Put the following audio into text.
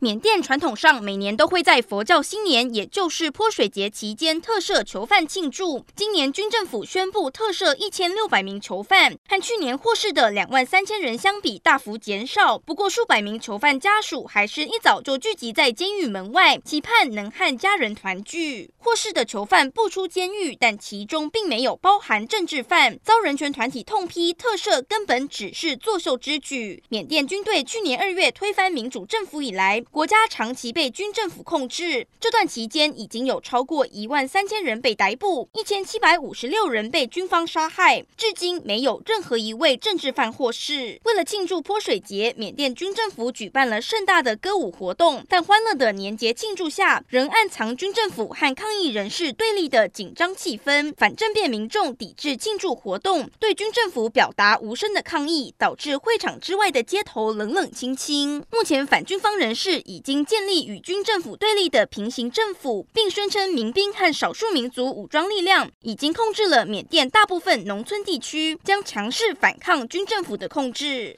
缅甸传统上每年都会在佛教新年，也就是泼水节期间特赦囚犯庆祝。今年军政府宣布特赦一千六百名囚犯，和去年获释的两万三千人相比大幅减少。不过数百名囚犯家属还是一早就聚集在监狱门外，期盼能和家人团聚。获释的囚犯不出监狱，但其中并没有包含政治犯，遭人权团体痛批特赦根本只是作秀之举。缅甸军队去年二月推翻民主政府以来，国家长期被军政府控制，这段期间已经有超过一万三千人被逮捕，一千七百五十六人被军方杀害，至今没有任何一位政治犯获释。为了庆祝泼水节，缅甸军政府举办了盛大的歌舞活动，但欢乐的年节庆祝下，仍暗藏军政府和抗议人士对立的紧张气氛。反政变民众抵制庆祝活动，对军政府表达无声的抗议，导致会场之外的街头冷冷清清。目前反军方人士已经建立与军政府对立的平行政府，并宣称民兵和少数民族武装力量已经控制了缅甸大部分农村地区，将强势反抗军政府的控制。